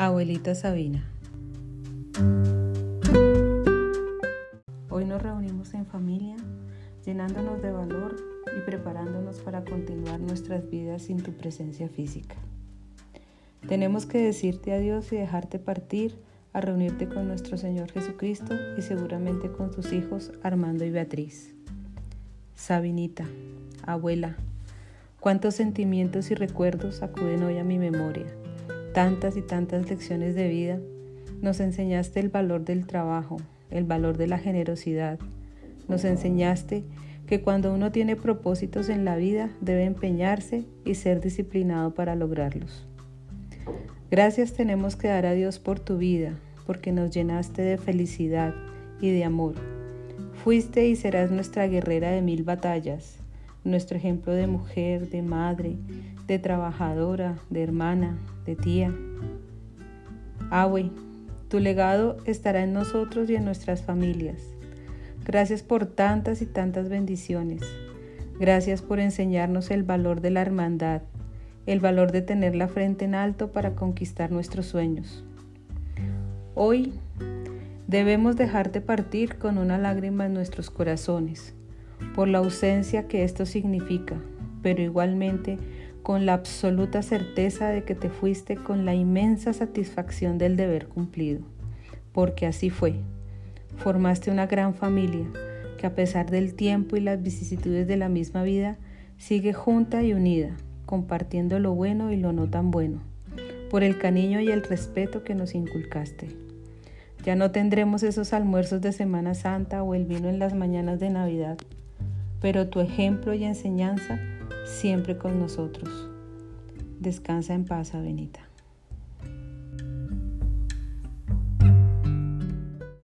Abuelita Sabina. Hoy nos reunimos en familia, llenándonos de valor y preparándonos para continuar nuestras vidas sin tu presencia física. Tenemos que decirte adiós y dejarte partir a reunirte con nuestro Señor Jesucristo y seguramente con tus hijos Armando y Beatriz. Sabinita, abuela, cuántos sentimientos y recuerdos acuden hoy a mi memoria tantas y tantas lecciones de vida, nos enseñaste el valor del trabajo, el valor de la generosidad. Nos enseñaste que cuando uno tiene propósitos en la vida debe empeñarse y ser disciplinado para lograrlos. Gracias tenemos que dar a Dios por tu vida, porque nos llenaste de felicidad y de amor. Fuiste y serás nuestra guerrera de mil batallas, nuestro ejemplo de mujer, de madre, de trabajadora, de hermana, de tía. Abue, tu legado estará en nosotros y en nuestras familias. Gracias por tantas y tantas bendiciones. Gracias por enseñarnos el valor de la hermandad, el valor de tener la frente en alto para conquistar nuestros sueños. Hoy debemos dejarte partir con una lágrima en nuestros corazones por la ausencia que esto significa, pero igualmente con la absoluta certeza de que te fuiste con la inmensa satisfacción del deber cumplido, porque así fue. Formaste una gran familia que a pesar del tiempo y las vicisitudes de la misma vida, sigue junta y unida, compartiendo lo bueno y lo no tan bueno, por el cariño y el respeto que nos inculcaste. Ya no tendremos esos almuerzos de Semana Santa o el vino en las mañanas de Navidad, pero tu ejemplo y enseñanza siempre con nosotros. Descansa en paz, Benita.